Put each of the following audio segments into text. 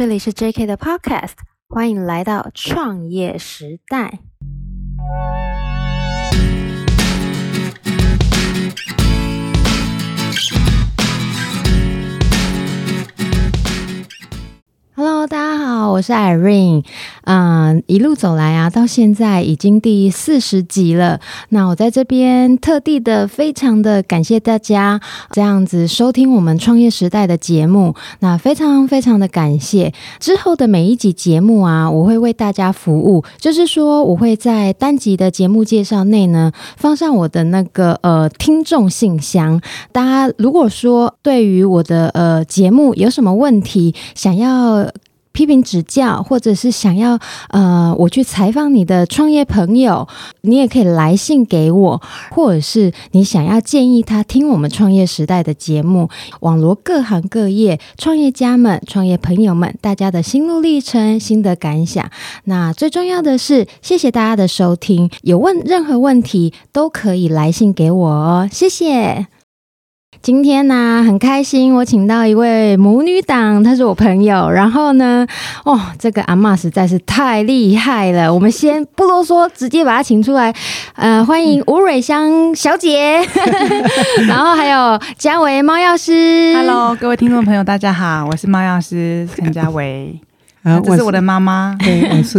这里是 JK 的 Podcast，欢迎来到创业时代。Hello，大家好，我是 Irene。嗯，一路走来啊，到现在已经第四十集了。那我在这边特地的、非常的感谢大家这样子收听我们创业时代的节目。那非常非常的感谢。之后的每一集节目啊，我会为大家服务，就是说我会在单集的节目介绍内呢，放上我的那个呃听众信箱。大家如果说对于我的呃节目有什么问题，想要批评指教，或者是想要呃，我去采访你的创业朋友，你也可以来信给我，或者是你想要建议他听我们创业时代的节目，网罗各行各业创业家们、创业朋友们大家的心路历程、心得感想。那最重要的是，谢谢大家的收听，有问任何问题都可以来信给我哦，谢谢。今天呢、啊，很开心，我请到一位母女档，她是我朋友。然后呢，哦，这个阿嬷实在是太厉害了。我们先不啰嗦，直接把她请出来。呃，欢迎吴蕊香小姐，然后还有嘉维猫药师。Hello，各位听众朋友，大家好，我是猫药师陈嘉维。啊，这是我的妈妈，对，我是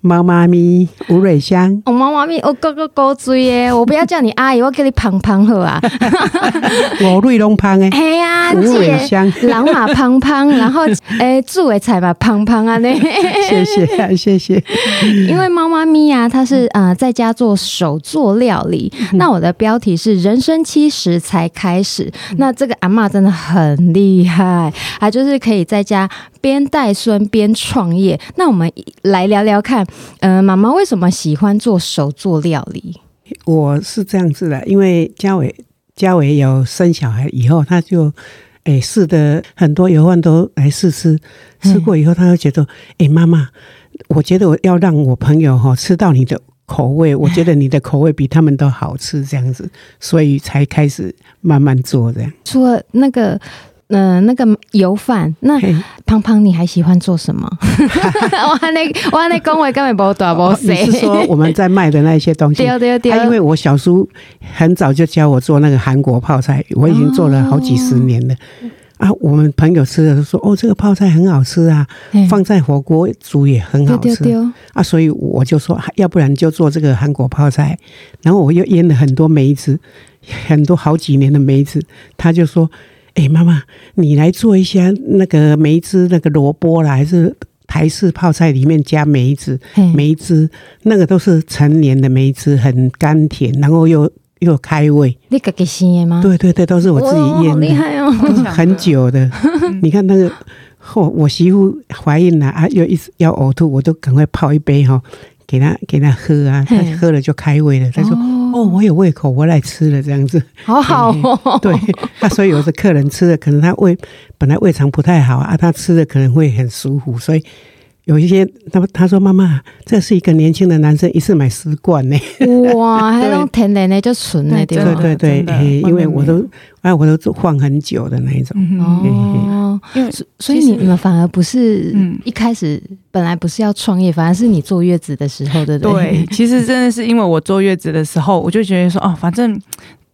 猫妈咪吴蕊香。我，猫妈咪，我哥哥高追耶，我不要叫你阿姨，我叫你胖胖好啊。我瑞龙胖诶，嘿呀，吴蕊香，人嘛胖胖，然后诶，煮的菜嘛胖胖啊呢。谢谢啊，谢谢。因为猫妈咪呀，她是呃在家做手做料理。那我的标题是人生七十才开始。那这个阿嬷真的很厉害，她就是可以在家边带孙边。创业，那我们来聊聊看，嗯、呃，妈妈为什么喜欢做手做料理？我是这样子的，因为家伟家伟有生小孩以后，他就诶试的很多油饭都来试吃，吃过以后，他就觉得，哎，妈妈，我觉得我要让我朋友哈吃到你的口味，我觉得你的口味比他们都好吃，这样子，所以才开始慢慢做这样。除了那个。嗯、呃，那个油饭，那胖胖，你还喜欢做什么？我那我那工位根本不大不细。你是说我们在卖的那些东西？对对对。因为我小叔很早就教我做那个韩国泡菜，我已经做了好几十年了。哦、啊，我们朋友吃的都说：“哦，这个泡菜很好吃啊，放在火锅煮也很好吃。对对对”啊，所以我就说，要不然就做这个韩国泡菜。然后我又腌了很多梅子，很多好几年的梅子，他就说。哎，妈妈，你来做一下那个梅汁，那个萝卜啦，还是台式泡菜里面加梅子？梅汁那个都是成年的梅汁，很甘甜，然后又又开胃。你自己生的吗？对对对，都是我自己腌的，哦、厉害哦，很久的。你看那个，后我媳妇怀孕了啊，又一直要呕吐，我都赶快泡一杯哈，给她给她喝啊，她喝了就开胃了。她说。哦哦，我有胃口，我来吃了这样子，好好哦。对，那所以有的客人吃的可能他胃本来胃肠不太好啊，他吃的可能会很舒服，所以。有一些，他他说妈妈，这是一个年轻的男生，一次买十罐呢。哇，还种天然的就纯的，对对对对，因为我都哎，我都放很久的那一种。哦，因为所以你你们反而不是一开始本来不是要创业，反而是你坐月子的时候，对不对？对，其实真的是因为我坐月子的时候，我就觉得说哦，反正。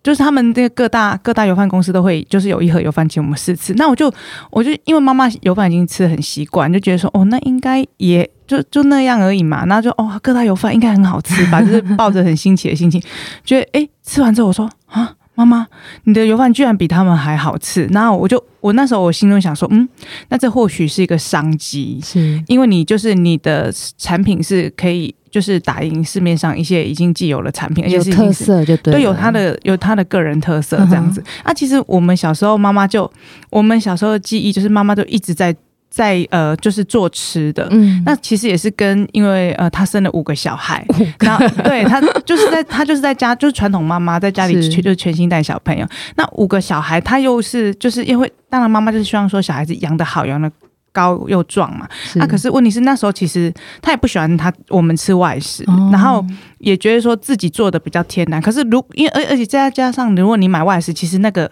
就是他们这个各大各大油饭公司都会，就是有一盒油饭请我们试吃。那我就我就因为妈妈油饭已经吃的很习惯，就觉得说哦，那应该也就就那样而已嘛。然后就哦，各大油饭应该很好吃吧，就是抱着很新奇的心情，觉得哎，吃完之后我说啊，妈妈，你的油饭居然比他们还好吃。然后我就我那时候我心中想说，嗯，那这或许是一个商机，是因为你就是你的产品是可以。就是打赢市面上一些已经既有的产品，而且是特色就对，对，有它的有它的个人特色这样子。Uh. 啊，其实我们小时候妈妈就，我们小时候的记忆就是妈妈就一直在在呃，就是做吃的。嗯，那其实也是跟因为呃，她生了五个小孩，然后对她就是在她就是在家就是传统妈妈在家里全就是全心带小朋友。那五个小孩，她又是就是因为当然妈妈就是希望说小孩子养的好，养得。高又壮嘛，那、啊、可是问题是那时候其实他也不喜欢他我们吃外食，哦、然后也觉得说自己做的比较天然。可是如因为而而且再加上如果你买外食，其实那个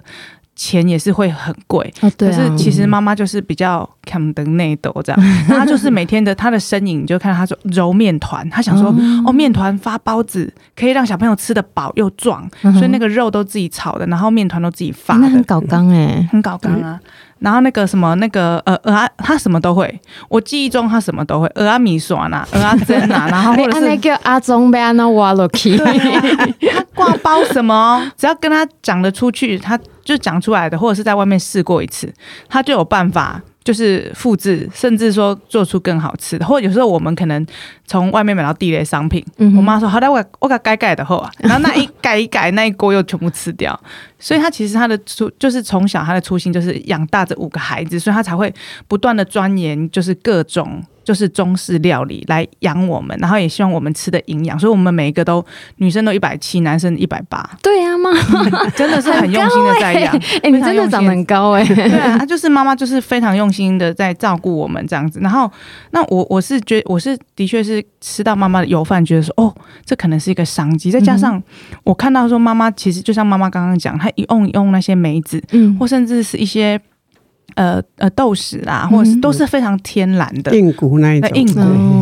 钱也是会很贵。哦，对啊。可是其实妈妈就是比较看得内斗这样，她就是每天的她的身影，你就看到她说揉面团，她想说哦，面团发包子可以让小朋友吃得饱又壮，所以那个肉都自己炒的，然后面团都自己发的，很搞刚哎，很搞刚啊。然后那个什么那个呃呃啊，他什么都会。我记忆中他什么都会，呃阿米索呐，呃阿珍呐，然后或者是那个阿宗被阿那挖了去。他挂包什么，只要跟他讲得出去，他就讲出来的，或者是在外面试过一次，他就有办法。就是复制，甚至说做出更好吃的，或者有时候我们可能从外面买到地雷商品，嗯、我妈说好的，我我给改改的后啊，然后那一改一改，那一锅又全部吃掉。所以他其实他的初就是从小他的初心就是养大这五个孩子，所以他才会不断的钻研，就是各种。就是中式料理来养我们，然后也希望我们吃的营养，所以我们每一个都女生都一百七，男生一百八。对呀、啊，妈妈 真的是很用心的在养。哎、欸，你真的长得很高哎、欸。对啊，他就是妈妈，就是非常用心的在照顾我们这样子。然后，那我我是觉我是的确是吃到妈妈的油饭，觉得说哦，这可能是一个商机。再加上我看到说妈妈其实就像妈妈刚刚讲，她一用用那些梅子，嗯，或甚至是一些。呃呃，豆豉啦，或者是都是非常天然的，硬骨那一种，硬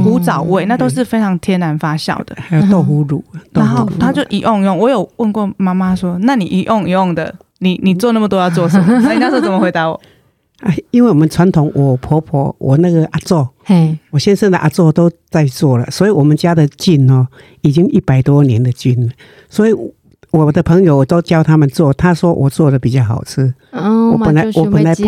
骨古早味，那都是非常天然发酵的。还有豆腐乳，然后他就一用一用，我有问过妈妈说，那你一用一用的，你你做那么多要做什么？那你那时候怎么回答我？哎，因为我们传统，我婆婆，我那个阿祖，嘿，我先生的阿祖都在做了，所以我们家的菌哦，已经一百多年的菌了，所以。我的朋友我都教他们做，他说我做的比较好吃。哦，我本来我本来不，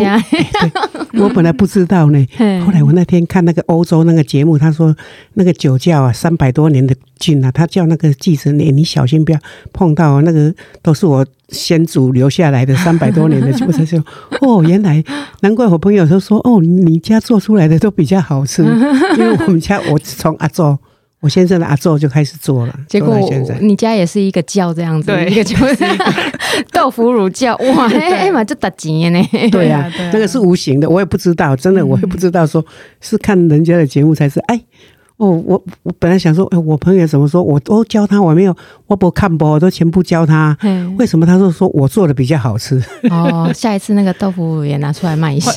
我本来不知道呢。后来我那天看那个欧洲那个节目，他说那个酒窖啊，三百多年的菌啊，他叫那个记者，你你小心不要碰到，那个都是我先祖留下来的三百多年的 菌。我才说哦，原来难怪我朋友都说哦，你家做出来的都比较好吃，因为我们家我从阿祖。我先生的阿昼就开始做了，结果你家也是一个教这样子，对，一个就是 豆腐乳教，哇，哎妈，这打钱呢？对呀，那个是无形的，我也不知道，真的我也不知道，说是看人家的节目才是，哎。哦，我我本来想说，哎，我朋友怎么说？我都教他，我没有，我不看播，我都全部教他。为什么？他说说我做的比较好吃。哦，下一次那个豆腐乳也拿出来卖一下。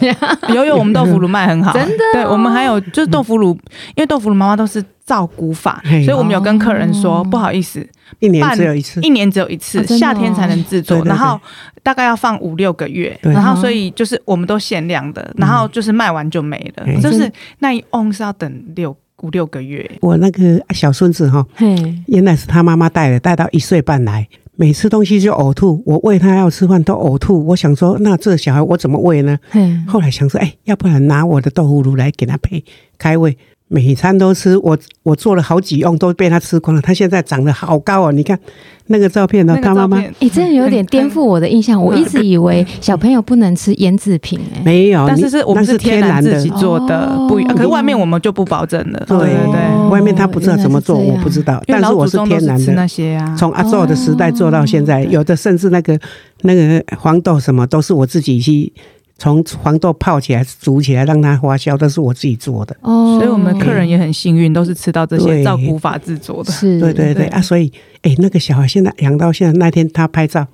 有有，我们豆腐乳卖很好，真的、哦。对，我们还有就是豆腐乳，因为豆腐乳妈妈都是照古法，所以我们有跟客人说，哦、不好意思，一年只有一次，一年只有一次，夏天才能制作，然后大概要放五六个月，然后所以就是我们都限量的，然后就是卖完就没了，嗯、就是那一瓮是要等六。五六个月，我那个小孙子哈，原来是他妈妈带的，带到一岁半来，每次东西就呕吐，我喂他要吃饭都呕吐，我想说，那这个小孩我怎么喂呢？后来想说，哎，要不然拿我的豆腐乳来给他配开胃。每餐都吃，我我做了好几样都被他吃光了。他现在长得好高哦，你看那个照片呢，他妈妈，你，真的有点颠覆我的印象。我一直以为小朋友不能吃腌制品，哎，没有，但是是我们是天然自己做的，不，可是外面我们就不保证了。对对对，外面他不知道怎么做，我不知道，但是我是天然的那些啊，从阿祖的时代做到现在，有的甚至那个那个黄豆什么都是我自己去。从黄豆泡起来、煮起来，让它发酵，都是我自己做的。哦，所以我们客人也很幸运，都是吃到这些照古法制作的。是，对对对啊！所以，哎，那个小孩现在养到现在，那天他拍照，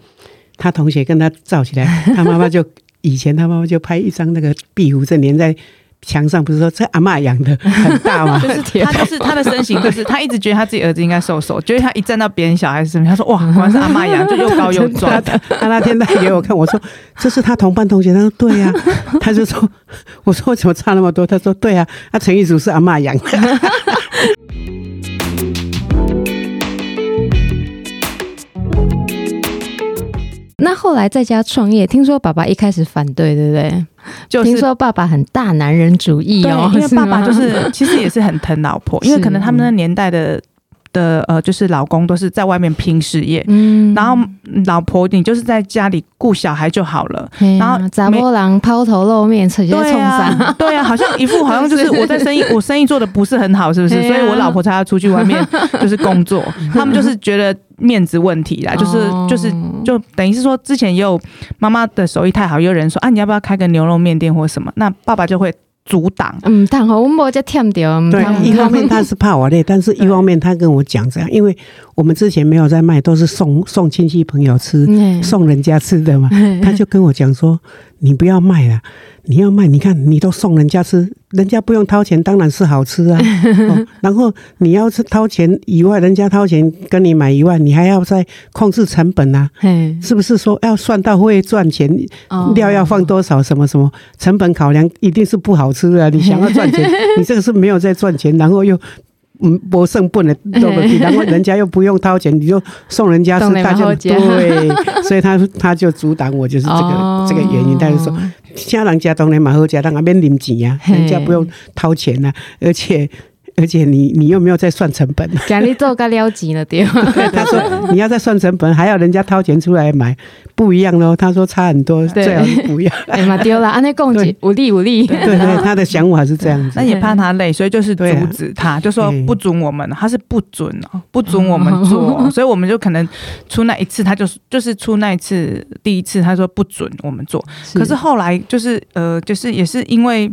他同学跟他照起来，他妈妈就以前他妈妈就拍一张那个壁虎，正粘在。墙上不是说这阿嬷养的很大吗？就是他，就是他的身形，就是他一直觉得他自己儿子应该瘦瘦，觉得他一站到别人小孩身边，他说 哇，果然是阿嬷养，就又高又壮。他那天带给我看，我说这是他同班同学，他说对呀、啊，他就说，我说为什么差那么多？他说对呀、啊，他陈玉竹是阿嬷养的。那后来在家创业，听说爸爸一开始反对，对不对？就听说爸爸很大男人主义哦，因为爸爸就是其实也是很疼老婆，因为可能他们那年代的。的呃，就是老公都是在外面拼事业，嗯，然后老婆你就是在家里顾小孩就好了，然后杂波郎抛头露面，直接冲上，对啊，好像一副好像就是 我在生意，我生意做的不是很好，是不是？所以我老婆才要出去外面就是工作，他们就是觉得面子问题啦，就是就是就等于是说，之前也有妈妈的手艺太好，也有人说啊，你要不要开个牛肉面店或什么？那爸爸就会。阻挡，嗯，但好，我们不叫跳掉。对，一方面他是怕我累，但是 一方面他跟我讲这样，因为我们之前没有在卖，都是送送亲戚朋友吃，嗯、送人家吃的嘛。他就跟我讲说：“你不要卖了，你要卖，你看你都送人家吃，人家不用掏钱，当然是好吃啊。哦、然后你要是掏钱以外，人家掏钱跟你买以外，你还要再控制成本啊，是不是说要算到会赚钱？料要放多少？什么什么成本考量，一定是不好吃啊！你想要赚钱，你这个是没有在赚钱，然后又。”嗯，不剩本的，对不对？然后人家又不用掏钱，你就送人家是大家对，所以他他就阻挡我，就是这个、哦、这个原因。他就说，家人家当然蛮好家，让他免领钱呀，人家不用掏钱呐、啊，而且。而且你你又没有在算成本，赶你做个了钱了对。他说你要再算成本，还要人家掏钱出来买，不一样喽。他说差很多，最好是不要。哎嘛丢了，安内共济无力无力。对对，他的想法是这样子。那也怕他累，所以就是阻止他，就说不准我们，他是不准哦，不准我们做，所以我们就可能出那一次，他就是就是出那一次第一次，他说不准我们做。可是后来就是呃，就是也是因为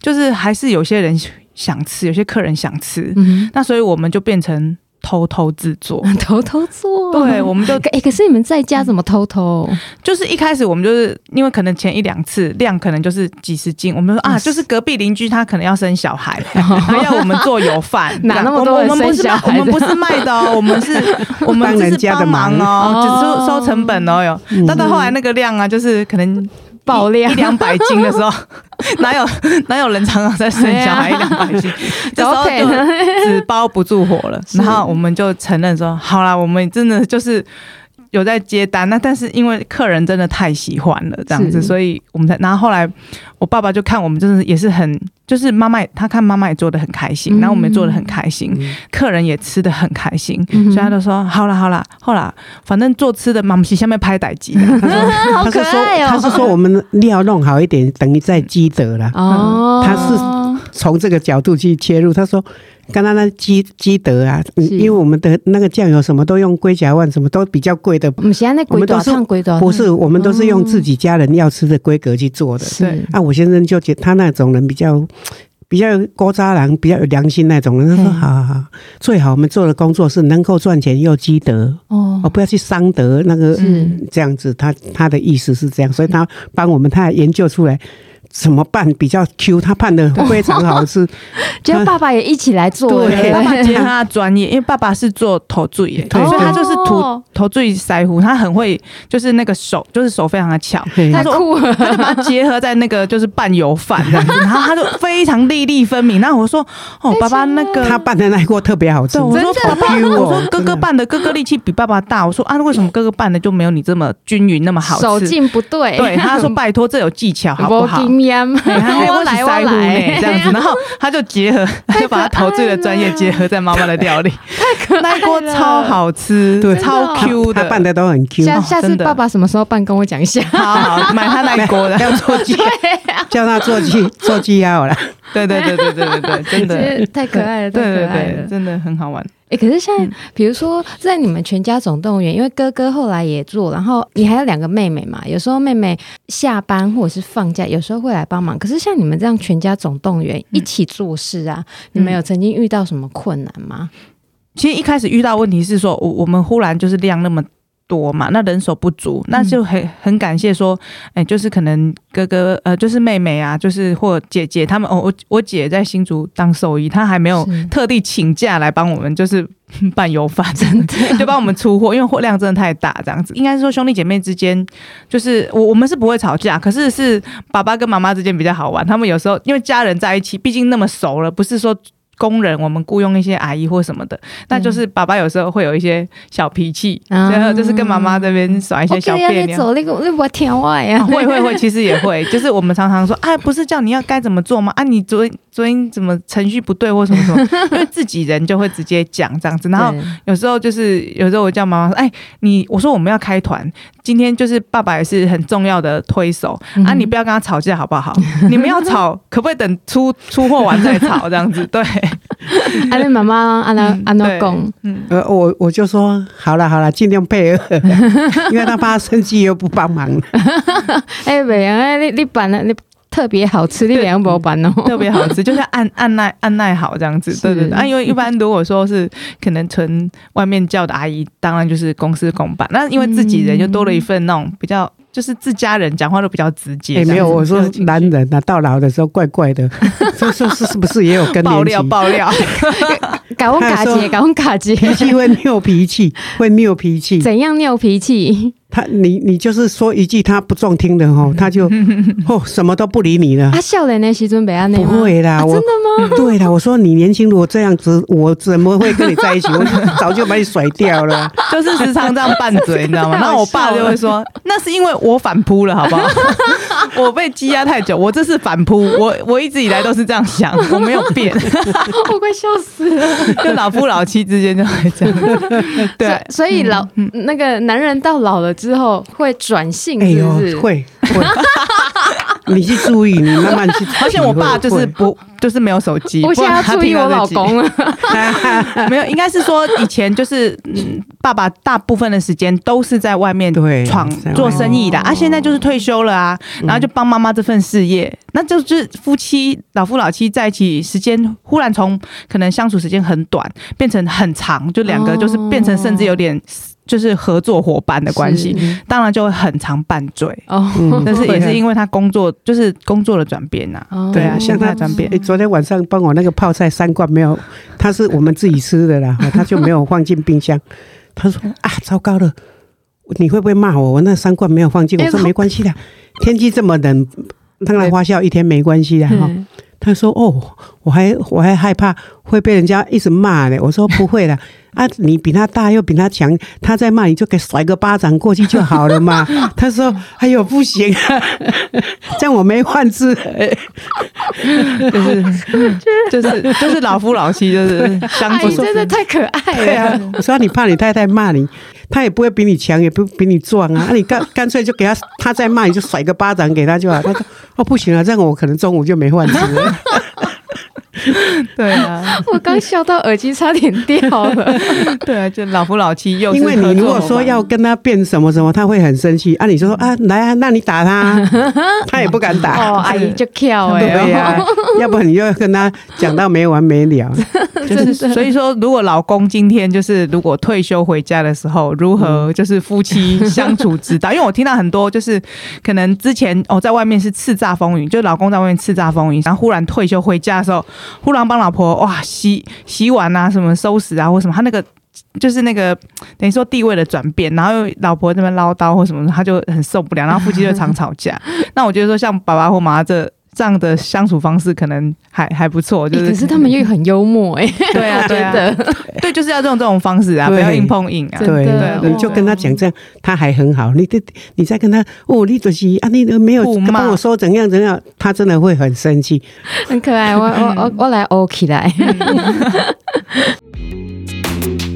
就是还是有些人。想吃，有些客人想吃，嗯、那所以我们就变成偷偷制作，偷偷做。对，我们就哎、欸，可是你们在家怎么偷偷？就是一开始我们就是因为可能前一两次量可能就是几十斤，我们说啊，就是隔壁邻居他可能要生小孩，他要我们做油饭，哪那么多人生小孩？我们不是卖的哦，我们是我们只是帮忙哦，只是收成本哦哟。但到后来那个量啊，就是可能。爆量一两百斤的时候，哪有哪有人常常在生小孩一两百斤？这时候就纸包不住火了，然后我们就承认说：好啦，我们真的就是。有在接单，那但是因为客人真的太喜欢了这样子，所以我们才。然后后来我爸爸就看我们，真的也是很，就是妈妈他看妈妈也做的很开心，然后我们也做的很开心，客人也吃的很开心，所以他就说好了好了，后来反正做吃的，妈妈下面拍代机，他是说 他是说我们料弄好一点，等于再积德了。哦，他是从这个角度去切入，他说。刚刚那积积德啊，因为我们的那个酱油什么都用龟甲万，什么都比较贵的。我们现在那龟都是？龟？不是，我们都是用自己家人要吃的规格去做的。对。啊，我先生就觉得他那种人比较比较古早人，比较有良心那种人。他说：“好好好，最好我们做的工作是能够赚钱又积德哦，不要去伤德。那个这样子，他他的意思是这样，所以他帮我们，他还研究出来。”怎么办比较 Q？他拌的非常好吃，就爸爸也一起来做。对，爸爸觉得他的专业，因为爸爸是做头醉，所以他就是涂头醉腮胡，他很会，就是那个手，就是手非常的巧。他说，他就把它结合在那个就是拌油饭这样子，然后他就非常粒粒分明。那我说，哦，爸爸那个他拌的那一锅特别好吃。我说，爸爸，我说哥哥拌的，哥哥力气比爸爸大。我说啊，为什么哥哥拌的就没有你这么均匀那么好吃？手劲不对。对，他说拜托，这有技巧，好不好？我来 我来。这样子，然后 他就结合，他就把他陶醉的专业结合在妈妈的料理，太可爱了，那锅超好吃，对，超 Q 的，拌的都很 Q。下下次爸爸什么时候拌，跟我讲一下。好好，买他那一锅的，要 做鸡，叫他做鸡做鸡鸭好了。对对对对对对对，真的。太可爱了，对对对，真的很好玩。哎，可是现在，比如说在你们全家总动员，因为哥哥后来也做，然后你还有两个妹妹嘛，有时候妹妹下班或者是放假，有时候会来帮忙。可是像你们这样全家总动员一起做事啊，你们有曾经遇到什么困难吗？其实一开始遇到问题是说，我我们忽然就是量那么。多嘛，那人手不足，那就很很感谢说，哎、欸，就是可能哥哥呃，就是妹妹啊，就是或姐姐他们哦，我我姐在新竹当兽医，她还没有特地请假来帮我们，就是办油发，真的 就帮我们出货，因为货量真的太大，这样子。应该是说兄弟姐妹之间，就是我我们是不会吵架，可是是爸爸跟妈妈之间比较好玩。他们有时候因为家人在一起，毕竟那么熟了，不是说。工人，我们雇佣一些阿姨或什么的，那就是爸爸有时候会有一些小脾气，然后就是跟妈妈这边耍一些小别扭。走那个那我天外呀，会会会，其实也会，就是我们常常说，啊，不是叫你要该怎么做吗？啊，你昨天昨天怎么程序不对或什么什么？因为自己人就会直接讲这样子，然后有时候就是有时候我叫妈妈说，哎，你我说我们要开团，今天就是爸爸也是很重要的推手啊，你不要跟他吵架好不好？你们要吵，可不可以等出出货完再吵这样子？对。阿丽妈妈，阿那阿那公，呃，我我就说好了好了，尽量配合，因为他怕生气又不帮忙。哎，袂啊，你你办了，你特别好吃的凉薄板哦，特别好吃，就是按 按耐按耐好这样子。对对对，啊，因为 一般如果说是可能纯外面叫的阿姨，当然就是公事公办。那因为自己人就多了一份那种比较。就是自家人讲话都比较直接。哎，没有，我说男人呐，到老的时候怪怪的，说说是是不是也有更年期？爆料爆料，搞卡结，搞卡姐，脾气会拗脾气，会拗脾气。怎样拗脾气？他你你就是说一句他不中听的吼，他就 哦什么都不理你了。他笑脸呢？时阵不要那不会啦，我真的吗？对啦，我说你年轻如果这样子，我怎么会跟你在一起？我早就把你甩掉了。就是时常这样拌嘴，你知道吗？然后我爸就会说，那是因为我反扑了，好不好？我被积压太久，我这是反扑。我我一直以来都是这样想，我没有变。我快笑死了。就老夫老妻之间就会这样。对，所以老那个男人到老了。之后会转性，是不是？哎、会会。你去注意，你慢慢去。而且我爸就是不，就是没有手机。我现在要注意我老公了。没有，应该是说以前就是，嗯，爸爸大部分的时间都是在外面闯做生意的啊，现在就是退休了啊，然后就帮妈妈这份事业，那就是夫妻老夫老妻在一起时间忽然从可能相处时间很短变成很长，就两个就是变成甚至有点。就是合作伙伴的关系，当然就会很常拌嘴哦。但是也是因为他工作，就是工作的转变呐。对啊，像他转变。昨天晚上帮我那个泡菜三罐没有，他是我们自己吃的啦，他就没有放进冰箱。他说啊，糟糕了，你会不会骂我？我那三罐没有放进。我说没关系的，天气这么冷，当然发酵一天没关系的哈。他说哦，我还我还害怕会被人家一直骂呢。我说不会的。啊，你比他大又比他强，他在骂你就给甩个巴掌过去就好了嘛。他说：“哎呦，不行啊，这样我没饭吃。”就是就是就是老夫老妻，就是相处真的太可爱了。对啊，我说你怕你太太骂你，他也不会比你强，也不比你壮啊。那 你干干脆就给他，他再骂你就甩个巴掌给他就好。他说：“哦，不行啊，这样我可能中午就没饭吃了。” 对啊，我刚笑到耳机差点掉了。对啊，就老夫老妻又因为你如果说要跟他变什么什么，他会很生气。啊，你就说啊，来啊，那你打他，他也不敢打。哦，阿姨就跳哎，对呀，要不然你就跟他讲到没完没了。就是所以说，如果老公今天就是如果退休回家的时候，如何就是夫妻相处之道？因为我听到很多就是可能之前哦在外面是叱咤风云，就老公在外面叱咤风云，然后忽然退休回家的时候。忽然帮老婆哇洗洗碗啊，什么收拾啊，或什么，他那个就是那个等于说地位的转变，然后老婆这边唠叨或什么，他就很受不了，然后夫妻就常吵架。那我觉得说像爸爸或妈妈这。这样的相处方式可能还还不错，就是、欸、可是他们又很幽默哎、欸，对啊，对啊，对，就是要这种这种方式啊，不要硬碰硬啊，对，你就跟他讲这样，他还很好，你你再跟他哦，你就是啊，你都没有帮我说怎样怎样，他真的会很生气，很可爱，我我我我来哦起来。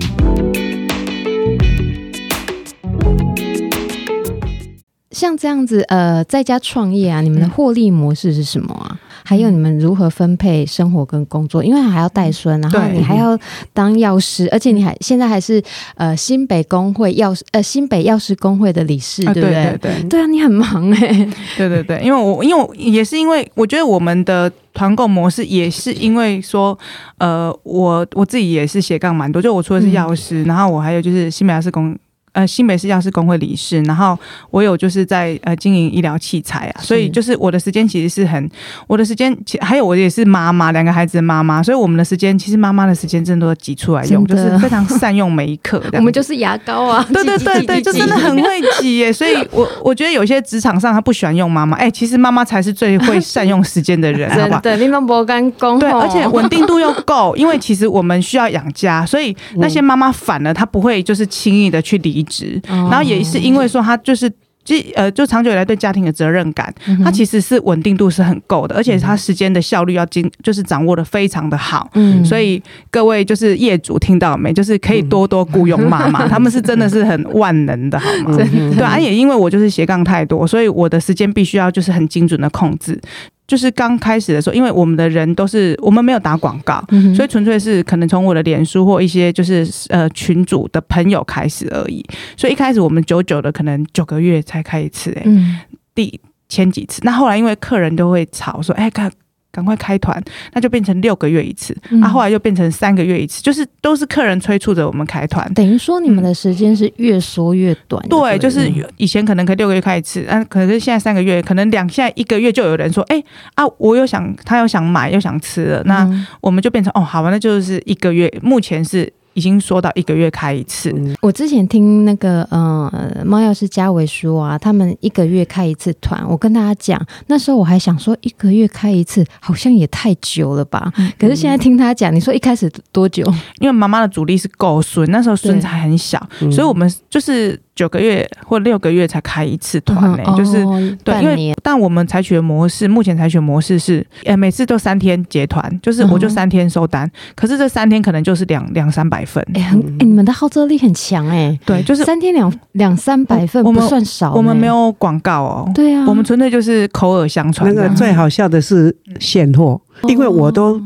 像这样子，呃，在家创业啊，你们的获利模式是什么啊？嗯、还有你们如何分配生活跟工作？因为还要带孙，然后你还要当药师，而且你还现在还是呃新北工会药师呃新北药师工会的理事，对不对？对对对，对啊，你很忙哎、欸。对对对，因为我因为也是因为我觉得我们的团购模式也是因为说，呃，我我自己也是斜杠蛮多，就我除了是药师，嗯、然后我还有就是新北药师工。呃，新北市药师工会理事，然后我有就是在呃经营医疗器材啊，所以就是我的时间其实是很，我的时间其还有我也是妈妈，两个孩子的妈妈，所以我们的时间其实妈妈的时间真的都挤出来用，就是非常善用每一刻。我们就是牙膏啊，对对对对，就真的很 会挤耶。所以我我觉得有些职场上他不喜欢用妈妈，哎、欸，其实妈妈才是最会善用时间的人，好不好？对，你们不干工，对，而且稳定度又够，因为其实我们需要养家，所以那些妈妈反而她不会就是轻易的去离职，然后。也是因为说他就是，就呃，就长久以来对家庭的责任感，他其实是稳定度是很够的，而且他时间的效率要精，就是掌握的非常的好。嗯，所以各位就是业主听到没？就是可以多多雇佣妈妈，他们是真的是很万能的，好吗？对啊，也因为我就是斜杠太多，所以我的时间必须要就是很精准的控制。就是刚开始的时候，因为我们的人都是我们没有打广告，嗯、所以纯粹是可能从我的脸书或一些就是呃群主的朋友开始而已。所以一开始我们久久的可能九个月才开一次，哎、嗯，第前几次。那后来因为客人都会吵说，哎，赶赶快开团，那就变成六个月一次。啊、后来又变成三个月一次，就是都是客人催促着我们开团。等于说你们的时间是越缩越短。嗯、对，就是以前可能可以六个月开一次，但、啊，可能现在三个月，可能两现在一个月就有人说，哎啊，我又想他又想买又想吃了，那我们就变成哦，好吧，那就是一个月，目前是。已经说到一个月开一次。我之前听那个呃猫药师嘉伟说啊，他们一个月开一次团。我跟大家讲，那时候我还想说一个月开一次好像也太久了吧。可是现在听他讲，你说一开始多久？因为妈妈的主力是够孙，那时候孙子还很小，所以我们就是。九个月或六个月才开一次团呢、欸嗯，就是、哦、对，因为但我们采取的模式，目前采取的模式是，呃，每次都三天结团，就是我就三天收单，嗯、可是这三天可能就是两两三百份，哎、欸，很、欸，你们的号召力很强哎、欸，对，就是三天两两三百份，我们算少、欸，我们没有广告哦，对啊，我们纯粹就是口耳相传。那个最好笑的是现货、嗯，因为我都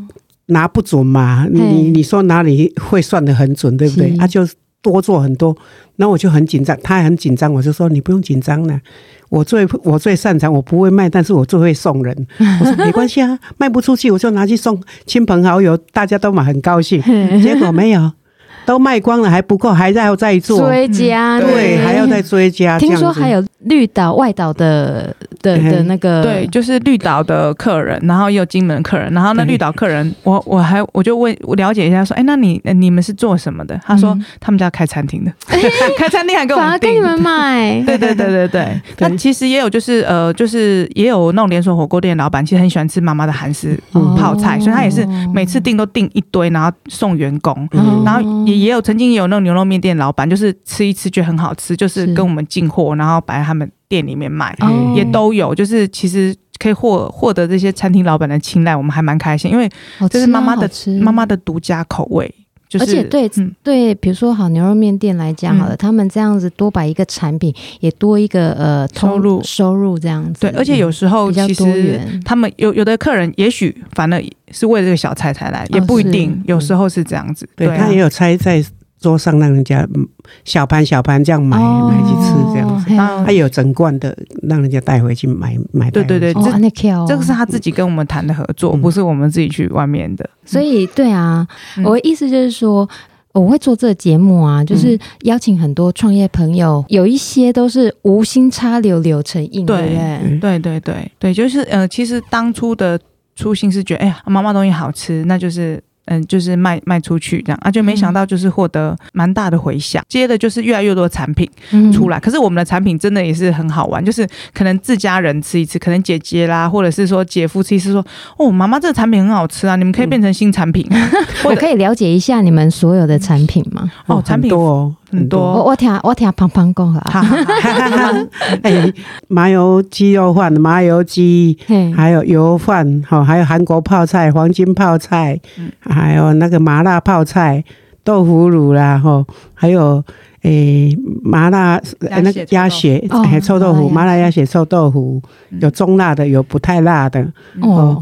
拿不准嘛，你你说哪里会算的很准，对不对？他、啊、就。多做很多，然后我就很紧张，他也很紧张，我就说你不用紧张了，我最我最擅长，我不会卖，但是我最会送人。我说没关系啊，卖不出去我就拿去送亲朋好友，大家都买很高兴。结果没有。都卖光了还不够，还要再做追加、嗯，对，还要再追加。听说还有绿岛外岛的的的那个，对，就是绿岛的客人，然后也有金门的客人，然后那绿岛客人，我我还我就问我了解一下，说，哎，那你你们是做什么的？他说、嗯、他们家开餐厅的，开餐厅还跟我们跟你们买，对对对对对。那其实也有就是呃，就是也有那种连锁火锅店老板，其实很喜欢吃妈妈的韩式泡菜、哦，所以他也是每次订都订一堆，然后送员工，嗯、然后也。也有曾经也有那种牛肉面店老板，就是吃一吃觉得很好吃，就是跟我们进货，然后摆他们店里面卖，也都有。就是其实可以获获得这些餐厅老板的青睐，我们还蛮开心，因为这是妈妈的妈妈的独家口味。就是、而且对、嗯、对，比如说好牛肉面店来讲好了、嗯，他们这样子多摆一个产品，也多一个呃收入收入这样子。对，而且有时候其实他们有有的客人也许反而是为了这个小菜才来，也不一定，哦、有时候是这样子。对，对他也有菜在。桌上让人家小盘小盘这样买、哦、买去吃这样子，他、哦、有整罐的让人家带回去买买。对对对，这、哦、这个是他自己跟我们谈的合作、嗯，不是我们自己去外面的。所以对啊，嗯、我的意思就是说，我会做这个节目啊，就是邀请很多创业朋友，有一些都是无心插柳柳成荫，对对对对对，就是呃，其实当初的初心是觉得，哎呀，妈妈东西好吃，那就是。嗯，就是卖卖出去这样啊，就没想到就是获得蛮大的回响。接的就是越来越多的产品出来，可是我们的产品真的也是很好玩，就是可能自家人吃一次，可能姐姐啦，或者是说姐夫吃一次，说哦，妈妈这个产品很好吃啊，你们可以变成新产品。我可以了解一下你们所有的产品吗？哦，产品多。很多，我我听我听胖胖讲哈，哎，麻油鸡肉饭、麻油鸡，还有油饭，好，还有韩国泡菜、黄金泡菜，还有那个麻辣泡菜、豆腐乳啦，哈，还有诶麻辣那个鸭血，还臭豆腐，麻辣鸭血。臭豆腐，有中辣的，有不太辣的，哦，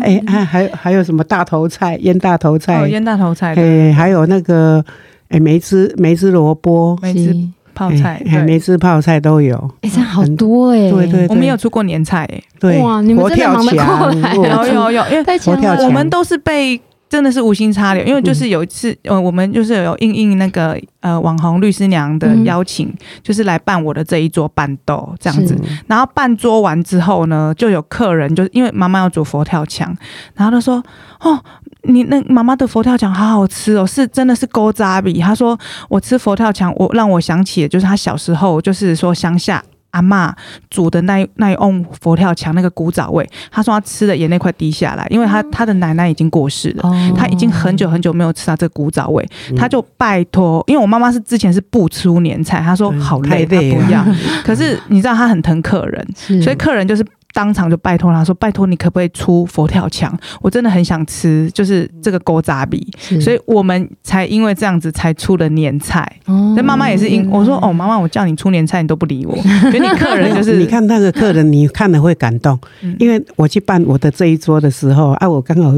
哎，还还有还有什么大头菜，腌大头菜，腌大头菜，哎，还有那个。哎，梅子梅子萝卜，梅子泡菜，哎，梅子泡菜都有。哎，这样好多哎！对对，我们有出过年菜哎。对，哇，你们真的忙得过来。有有有，因为我们都是被。真的是无心插柳，因为就是有一次，呃，我们就是有应应那个呃网红律师娘的邀请，就是来办我的这一桌伴豆这样子。然后办桌完之后呢，就有客人，就是因为妈妈要煮佛跳墙，然后他说：“哦，你那妈妈的佛跳墙好好吃哦，是真的是勾扎比。”他说：“我吃佛跳墙，我让我想起的就是他小时候，就是说乡下。”阿嬷煮的那那一瓮佛跳墙，那个古早味，他说他吃的眼泪快滴下来，因为他他的奶奶已经过世了，他已经很久很久没有吃到这个古早味，他就拜托，因为我妈妈是之前是不出年菜，他说好累，他不要，可是你知道他很疼客人，所以客人就是。当场就拜托他说：“拜托你可不可以出佛跳墙？我真的很想吃，就是这个狗杂比。”所以我们才因为这样子才出了年菜。哦，那妈妈也是因我说：“哦，妈妈，我叫你出年菜，你都不理我。”给你客人就是你看那个客人，你看了会感动，因为我去办我的这一桌的时候，啊，我刚好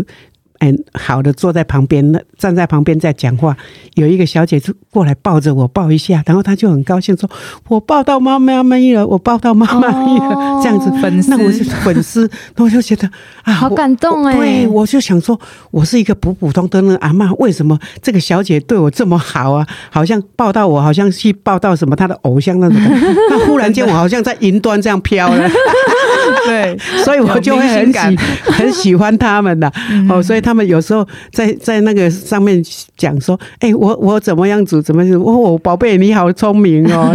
嗯，好的，坐在旁边，那站在旁边在讲话。有一个小姐就过来抱着我抱一下，然后她就很高兴说：“我抱到妈妈咪了，我抱到妈妈咪了。”这样子粉丝，那我是粉丝，那我就觉得啊，好感动哎！对，我就想说，我是一个普普通通的阿嬷，为什么这个小姐对我这么好啊？好像抱到我，好像去抱到什么她的偶像那种。那忽然间，我好像在云端这样飘了。对，所以我就会很喜很喜欢他们的哦，所以他们有时候在在那个上面讲说，哎、欸，我我怎么样子，怎么样子，哦，宝贝你好聪明哦，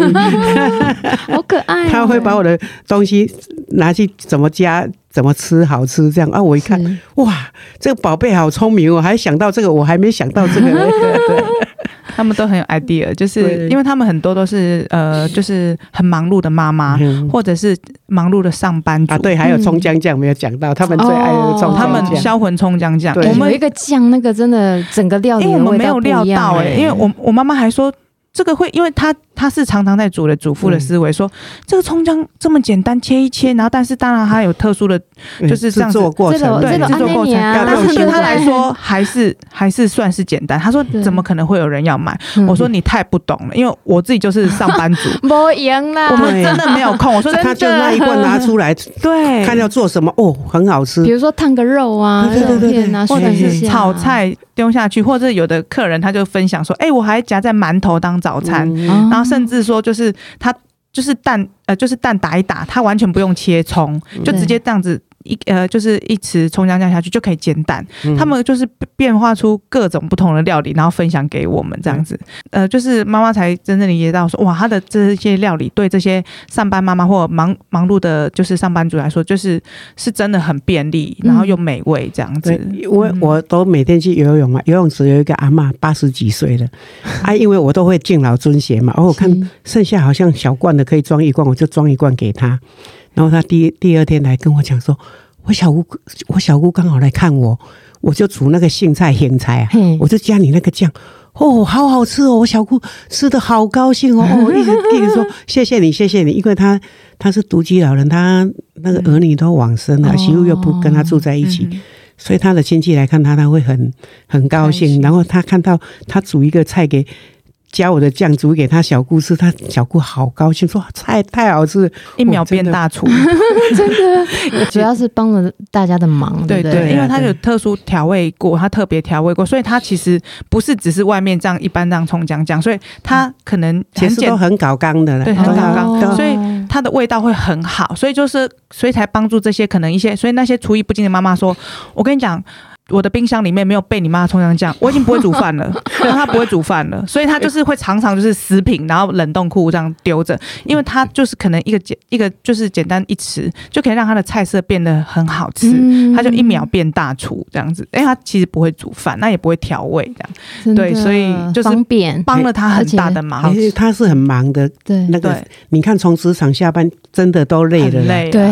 好可爱、哦。他会把我的东西拿去怎么加，怎么吃好吃这样啊？我一看，哇，这个宝贝好聪明哦，还想到这个，我还没想到这个。对。他们都很有 idea，就是因为他们很多都是呃，就是很忙碌的妈妈，或者是忙碌的上班族啊。对，还有葱姜酱没有讲到，他们最爱的葱姜酱，他们销魂葱姜酱。我们有一个酱，那个真的整个料理我们没有料到哎，因为我我妈妈还说。这个会，因为他他是常常在煮的主妇的思维，说这个葱姜这么简单切一切，然后但是当然它有特殊的，就是这样做过程，对，制作过程。但是对他来说还是还是算是简单。他说怎么可能会有人要买？我说你太不懂了，因为我自己就是上班族，没赢啦，我们真的没有空。我说他就那一罐拿出来，对，看要做什么哦，很好吃。比如说烫个肉啊，肉片啊，或者是炒菜丢下去，或者有的客人他就分享说，哎，我还夹在馒头当早餐，嗯、然后甚至说就是他就是蛋呃就是蛋打一打，他完全不用切葱，就直接这样子。一呃，就是一匙葱姜酱下去就可以煎蛋。嗯、他们就是变化出各种不同的料理，然后分享给我们这样子。嗯、呃，就是妈妈才真正理解到说，哇，他的这些料理对这些上班妈妈或忙忙碌的，就是上班族来说，就是是真的很便利，然后又美味这样子。嗯、我我都每天去游泳嘛，游泳池有一个阿嬷八十几岁了 啊，因为我都会敬老尊贤嘛。哦，我看剩下好像小罐的可以装一罐，我就装一罐给他。然后他第第二天来跟我讲说，我小姑我小姑刚好来看我，我就煮那个杏菜咸菜啊，我就加你那个酱，哦，好好吃哦，我小姑吃的好高兴哦，我 一直跟你说谢谢你谢谢你，因为他他是独居老人，他那个儿女都往生了，媳妇又不跟他住在一起，所以他的亲戚来看他，他会很很高兴，然后他看到他煮一个菜给。加我的酱煮给他小姑吃，他小姑好高兴，说菜太好吃，一秒变大厨，真的，主要是帮了大家的忙，对对，因为他有特殊调味过，他特别调味过，所以他其实不是只是外面这样一般这样葱姜酱，所以他可能其实都很搞刚的，对，很搞刚，所以它的味道会很好，所以就是所以才帮助这些可能一些，所以那些厨艺不精的妈妈说，我跟你讲。我的冰箱里面没有被你妈的葱姜酱，我已经不会煮饭了，然后他不会煮饭了，所以他就是会常常就是食品，然后冷冻库这样丢着，因为他就是可能一个简一个就是简单一吃就可以让他的菜色变得很好吃，他就一秒变大厨这样子，哎，他其实不会煮饭，那也不会调味这样，对，所以就是方便，帮了他很大的忙，其实他是很忙的，对，那个你看从职场下班真的都累了，累，对，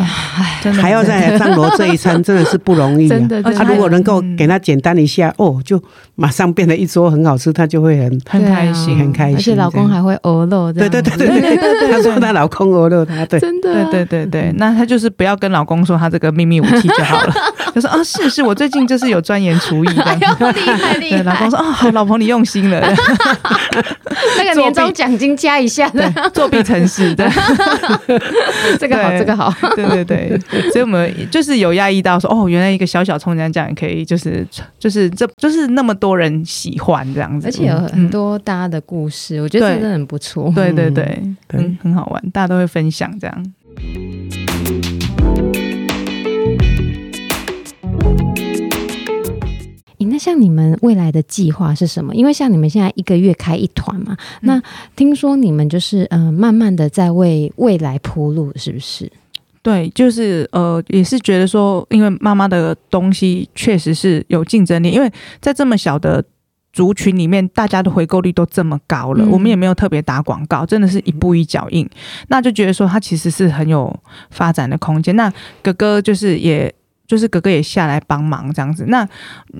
还要再来张罗这一餐，真的是不容易，真的，他如果能够。给他简单一下哦，就马上变得一桌很好吃，他就会很很开心，很开心。而且老公还会鹅肉，对对对对对对，他说他老公鹅肉他，对，真的，对对对对。那他就是不要跟老公说他这个秘密武器就好了。他说啊，是是，我最近就是有钻研厨艺，厉害厉害。老公说啊，好，老婆你用心了。那个年终奖金加一下的，作弊成事，对，这个好，这个好，对对对。所以我们就是有压抑到说，哦，原来一个小小葱姜酱也可以，就是就是这就是那么多人喜欢这样子，而且有很多大家的故事，我觉得真的很不错。对对对，很很好玩，大家都会分享这样。那像你们未来的计划是什么？因为像你们现在一个月开一团嘛，那听说你们就是嗯、呃，慢慢的在为未来铺路，是不是？对，就是呃，也是觉得说，因为妈妈的东西确实是有竞争力，因为在这么小的族群里面，大家的回购率都这么高了，嗯、我们也没有特别打广告，真的是一步一脚印，那就觉得说它其实是很有发展的空间。那哥哥就是也。就是哥哥也下来帮忙这样子，那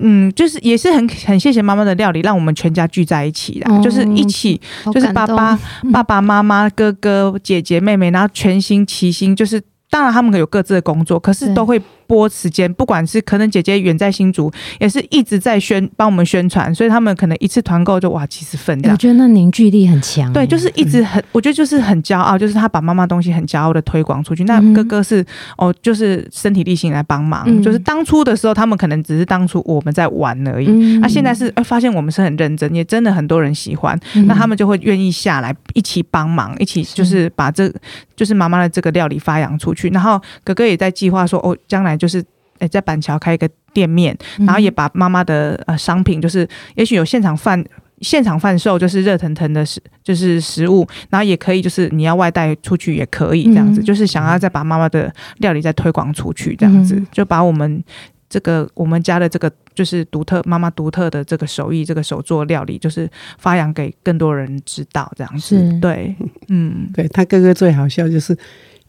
嗯，就是也是很很谢谢妈妈的料理，让我们全家聚在一起啦，哦、就是一起，就是爸爸、爸爸妈妈、哥哥、姐姐、妹妹，然后全心齐心，就是当然他们有各自的工作，可是都会拨时间，不管是可能姐姐远在新竹，也是一直在宣帮我们宣传，所以他们可能一次团购就哇几十份这样。我觉得那凝聚力很强。对，就是一直很，我觉得就是很骄傲，就是他把妈妈东西很骄傲的推广出去。那哥哥是哦，就是身体力行来帮忙。就是当初的时候，他们可能只是当初我们在玩而已。那现在是哎，发现我们是很认真，也真的很多人喜欢，那他们就会愿意下来一起帮忙，一起就是把这就是妈妈的这个料理发扬出去。然后哥哥也在计划说哦，将来就是诶，在板桥开一个店面，然后也把妈妈的呃商品，就是也许有现场贩现场贩售，就是热腾腾的食就是食物，然后也可以就是你要外带出去也可以这样子，就是想要再把妈妈的料理再推广出去这样子，就把我们这个我们家的这个就是独特妈妈独特的这个手艺，这个手做料理，就是发扬给更多人知道这样子。对，嗯，对他哥哥最好笑就是。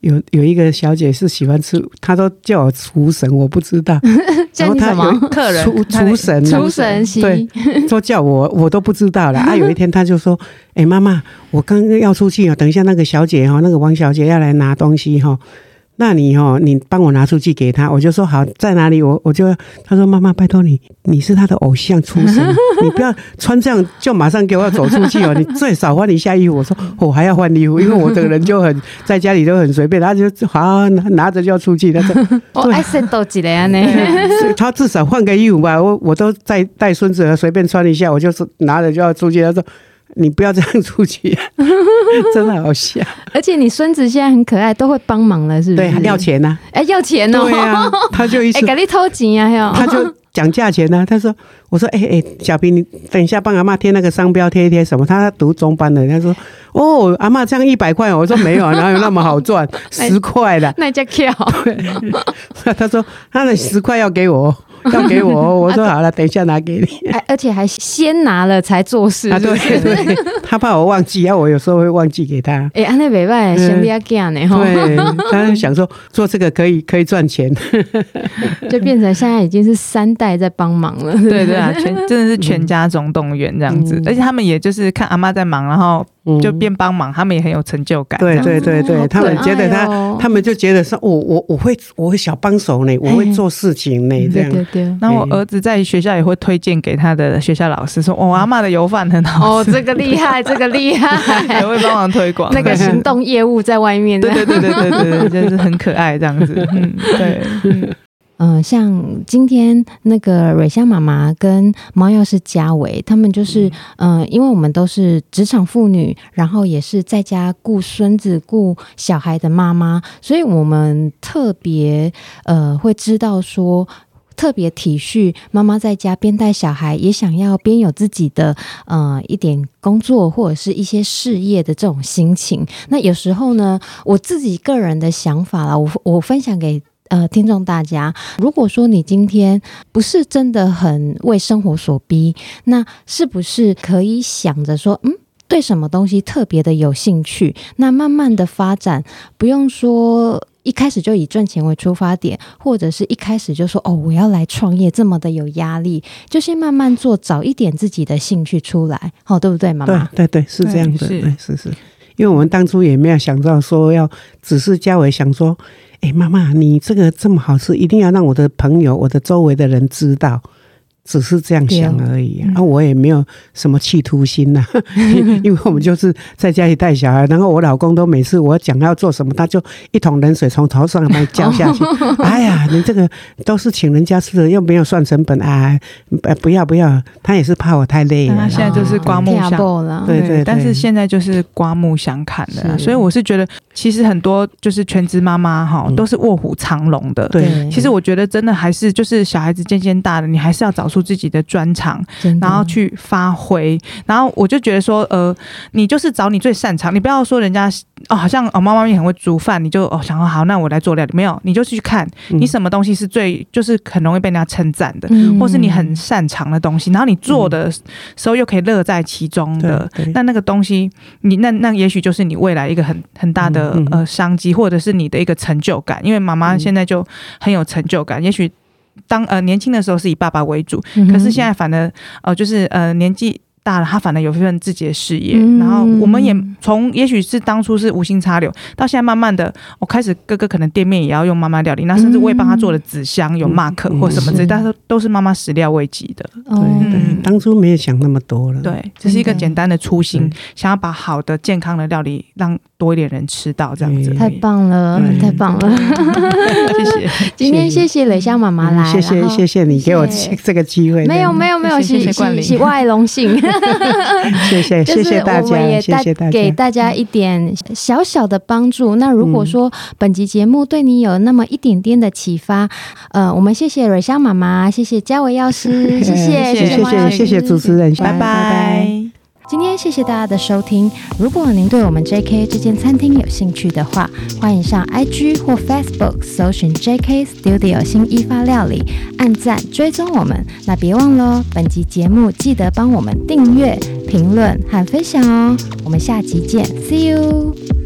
有有一个小姐是喜欢吃，她都叫我厨神，我不知道。然后她有客人厨厨神，厨神对，都叫我，我都不知道了。啊，有一天她就说：“哎，妈妈，我刚刚要出去哦，等一下那个小姐哈，那个王小姐要来拿东西哈。”那你哦，你帮我拿出去给他，我就说好，在哪里？我我就他说妈妈，拜托你，你是他的偶像出身，你不要穿这样就马上给我走出去哦，你最少换一下衣服。我说我还要换衣服，因为我这个人就很在家里都很随便，他就好拿着就要出去。他说我 爱生多几年呢，他至少换个衣服吧，我我都在带孙子随便穿一下，我就是拿着就要出去。他说。你不要这样出去，啊，真的好笑。而且你孙子现在很可爱，都会帮忙了，是不是？对，要钱呐，啊。哎，欸，要钱哦，喔。对啊，他就一直 给你偷钱啊，他就讲价钱呢，啊。他说：“我说，哎，欸，哎，欸，小平，你等一下帮阿妈贴那个商标，贴一贴什么？”他读中班的，他说：“哦，阿妈这样一百块。”我说：“没有，哪有那么好赚？十块的。”那叫巧。对，他说：“他的十块要给我。” 要给我，我说好了，等一下拿给你。而且还先拿了才做事。啊，对对，他怕我忘记，啊，我有时候会忘记给他。哎，安那没办法，兄弟要干呢哈。对，他想说做这个可以可以赚钱，就变成现在已经是三代在帮忙了。对对啊，全真的是全家总动员这样子，而且他们也就是看阿妈在忙，然后。就边帮忙，他们也很有成就感。对对对对，他们觉得他，他们就觉得说，我我我会我会小帮手呢，我会做事情呢，这样。对对。那我儿子在学校也会推荐给他的学校老师，说我阿妈的油饭很好。哦，这个厉害，这个厉害，也会帮忙推广。那个行动业务在外面。对对对对对对，就是很可爱这样子。嗯，对。嗯、呃，像今天那个蕊香妈妈跟猫药师嘉伟，他们就是嗯、呃，因为我们都是职场妇女，然后也是在家顾孙子、顾小孩的妈妈，所以我们特别呃会知道说，特别体恤妈妈在家边带小孩，也想要边有自己的呃一点工作或者是一些事业的这种心情。那有时候呢，我自己个人的想法啦，我我分享给。呃，听众大家，如果说你今天不是真的很为生活所逼，那是不是可以想着说，嗯，对什么东西特别的有兴趣？那慢慢的发展，不用说一开始就以赚钱为出发点，或者是一开始就说哦，我要来创业这么的有压力，就先慢慢做，找一点自己的兴趣出来，好，对不对，妈妈？对对对，是这样的，对，是是，是。因为我们当初也没有想到说要，只是嘉伟想说。哎，妈妈，你这个这么好吃，一定要让我的朋友、我的周围的人知道。只是这样想而已啊，我也没有什么企图心呐，因为我们就是在家里带小孩，然后我老公都每次我讲要做什么，他就一桶冷水从头上来浇下去。哎呀，你这个都是请人家吃的，又没有算成本啊！不要不要，他也是怕我太累了。他现在就是刮目相看，对对。但是现在就是刮目相看的，所以我是觉得，其实很多就是全职妈妈哈，都是卧虎藏龙的。对，其实我觉得真的还是就是小孩子渐渐大了，你还是要找出自己的专长，然后去发挥。然后我就觉得说，呃，你就是找你最擅长，你不要说人家哦，好像哦，妈妈也很会煮饭，你就哦想说好，那我来做料理。没有，你就去看你什么东西是最就是很容易被人家称赞的，嗯、或是你很擅长的东西，然后你做的时候又可以乐在其中的，嗯、那那个东西，你那那也许就是你未来一个很很大的呃商机，或者是你的一个成就感。因为妈妈现在就很有成就感，也许。当呃年轻的时候是以爸爸为主，可是现在反而呃就是呃年纪大了，他反而有一份自己的事业。嗯、然后我们也从也许是当初是无心插柳，到现在慢慢的，我开始哥哥可能店面也要用妈妈料理，那甚至我也帮他做了纸箱，有 mark 或什么之类，但是都是妈妈始料未及的。对对，当初没有想那么多了。对，只是一个简单的初心，想要把好的健康的料理让多一点人吃到，这样子。太棒了，太棒了！谢谢，今天谢谢蕾香妈妈来，谢谢谢谢你给我这个机会。没有没有没有，谢谢冠霖，外荣幸。谢谢 谢谢大家，谢谢大家，给大家一点小小的帮助。那如果说本集节目对你有那么一点点的启发，呃，我们谢谢蕊香妈妈，谢谢嘉伟药师，谢谢 谢谢谢谢主持人，拜拜。今天谢谢大家的收听。如果您对我们 JK 这间餐厅有兴趣的话，欢迎上 IG 或 Facebook 搜寻 JK Studio 新一发料理，按赞追踪我们。那别忘了，本集节目记得帮我们订阅、评论和分享哦。我们下集见，See you。